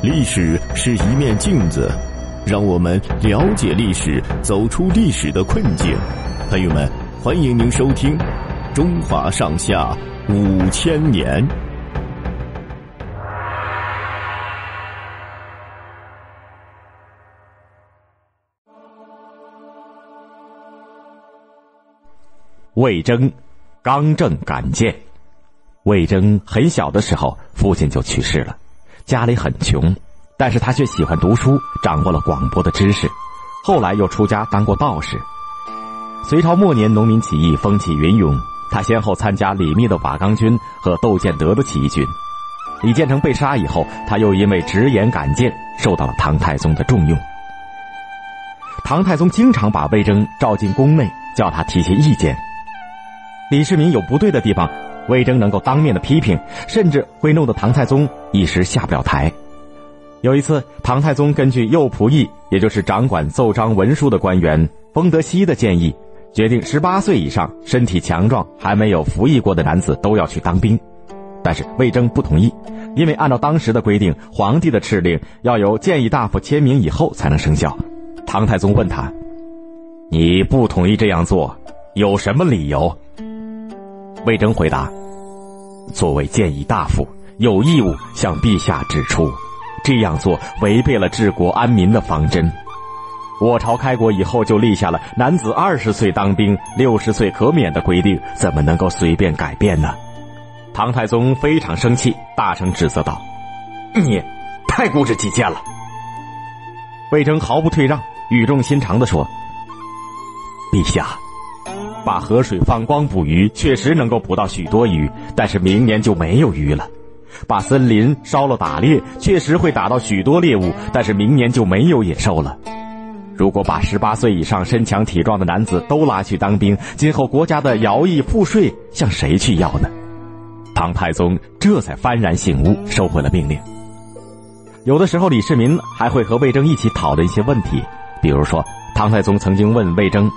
历史是一面镜子，让我们了解历史，走出历史的困境。朋友们，欢迎您收听《中华上下五千年》。魏征刚正敢谏。魏征很小的时候，父亲就去世了。家里很穷，但是他却喜欢读书，掌握了广博的知识。后来又出家当过道士。隋朝末年，农民起义风起云涌，他先后参加李密的瓦岗军和窦建德的起义军。李建成被杀以后，他又因为直言敢谏，受到了唐太宗的重用。唐太宗经常把魏征召进宫内，叫他提些意见。李世民有不对的地方。魏征能够当面的批评，甚至会弄得唐太宗一时下不了台。有一次，唐太宗根据右仆射，也就是掌管奏章文书的官员封德熙的建议，决定十八岁以上、身体强壮、还没有服役过的男子都要去当兵。但是魏征不同意，因为按照当时的规定，皇帝的敕令要由谏议大夫签名以后才能生效。唐太宗问他：“你不同意这样做，有什么理由？”魏征回答。作为谏议大夫，有义务向陛下指出，这样做违背了治国安民的方针。我朝开国以后就立下了男子二十岁当兵，六十岁可免的规定，怎么能够随便改变呢？唐太宗非常生气，大声指责道：“你太固执己见了！”魏征毫不退让，语重心长的说：“陛下。”把河水放光捕鱼，确实能够捕到许多鱼，但是明年就没有鱼了。把森林烧了打猎，确实会打到许多猎物，但是明年就没有野兽了。如果把十八岁以上身强体壮的男子都拉去当兵，今后国家的徭役赋税向谁去要呢？唐太宗这才幡然醒悟，收回了命令。有的时候，李世民还会和魏征一起讨论一些问题，比如说，唐太宗曾经问魏征。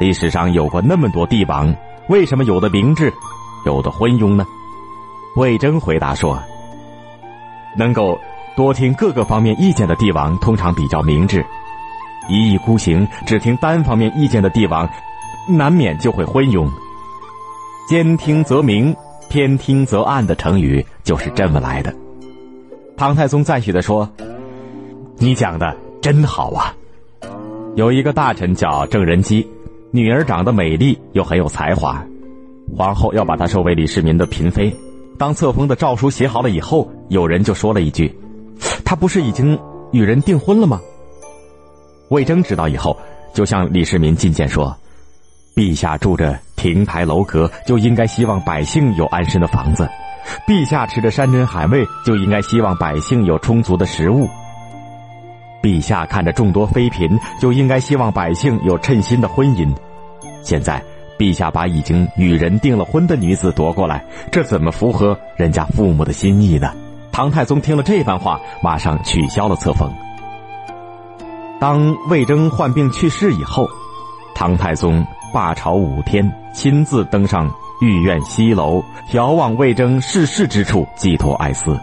历史上有过那么多帝王，为什么有的明智，有的昏庸呢？魏征回答说：“能够多听各个方面意见的帝王，通常比较明智；一意孤行，只听单方面意见的帝王，难免就会昏庸。兼听则明，偏听则暗的成语就是这么来的。”唐太宗赞许的说：“你讲的真好啊！”有一个大臣叫郑仁基。女儿长得美丽又很有才华，皇后要把她收为李世民的嫔妃。当册封的诏书写好了以后，有人就说了一句：“她不是已经与人订婚了吗？”魏征知道以后，就向李世民进谏说：“陛下住着亭台楼阁，就应该希望百姓有安身的房子；陛下吃着山珍海味，就应该希望百姓有充足的食物。”陛下看着众多妃嫔，就应该希望百姓有称心的婚姻。现在，陛下把已经与人订了婚的女子夺过来，这怎么符合人家父母的心意呢？唐太宗听了这番话，马上取消了册封。当魏征患病去世以后，唐太宗罢朝五天，亲自登上御苑西楼，遥望魏征逝世之处，寄托哀思。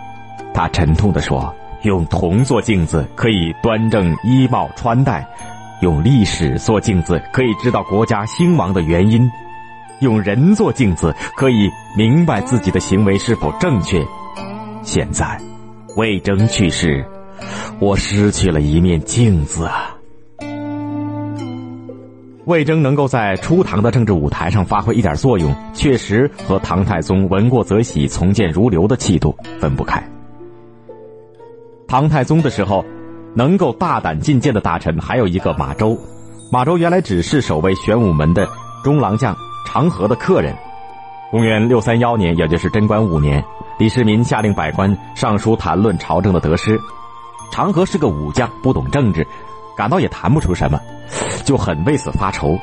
他沉痛地说。用铜做镜子，可以端正衣帽穿戴；用历史做镜子，可以知道国家兴亡的原因；用人做镜子，可以明白自己的行为是否正确。现在，魏征去世，我失去了一面镜子啊！魏征能够在初唐的政治舞台上发挥一点作用，确实和唐太宗闻过则喜、从谏如流的气度分不开。唐太宗的时候，能够大胆进谏的大臣还有一个马周。马周原来只是守卫玄武门的中郎将长河的客人。公元六三幺年，也就是贞观五年，李世民下令百官上书谈论朝政的得失。长河是个武将，不懂政治，感到也谈不出什么，就很为此发愁。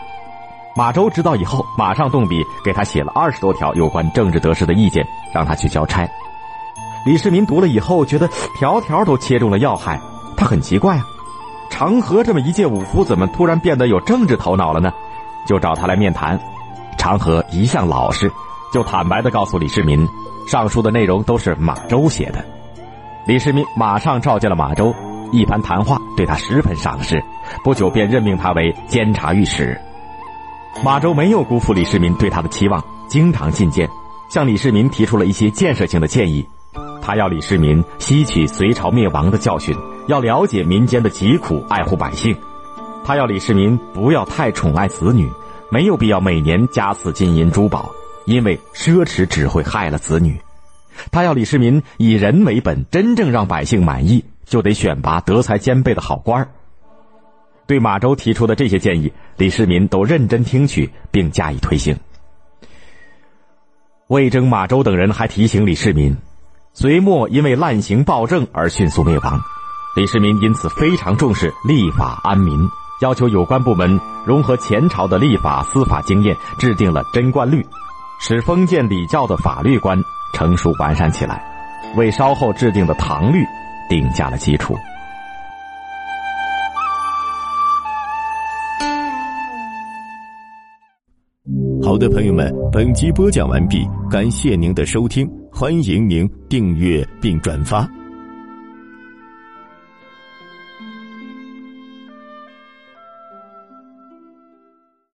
马周知道以后，马上动笔给他写了二十多条有关政治得失的意见，让他去交差。李世民读了以后，觉得条条都切中了要害。他很奇怪啊，长河这么一介武夫，怎么突然变得有政治头脑了呢？就找他来面谈。长河一向老实，就坦白的告诉李世民，上书的内容都是马周写的。李世民马上召见了马周，一番谈话对他十分赏识，不久便任命他为监察御史。马周没有辜负李世民对他的期望，经常进谏，向李世民提出了一些建设性的建议。他要李世民吸取隋朝灭亡的教训，要了解民间的疾苦，爱护百姓。他要李世民不要太宠爱子女，没有必要每年加赐金银珠宝，因为奢侈只会害了子女。他要李世民以人为本，真正让百姓满意，就得选拔德才兼备的好官儿。对马周提出的这些建议，李世民都认真听取并加以推行。魏征、马周等人还提醒李世民。隋末因为滥行暴政而迅速灭亡，李世民因此非常重视立法安民，要求有关部门融合前朝的立法司法经验，制定了贞观律，使封建礼教的法律观成熟完善起来，为稍后制定的唐律定下了基础。好的，朋友们，本集播讲完毕，感谢您的收听，欢迎您订阅并转发。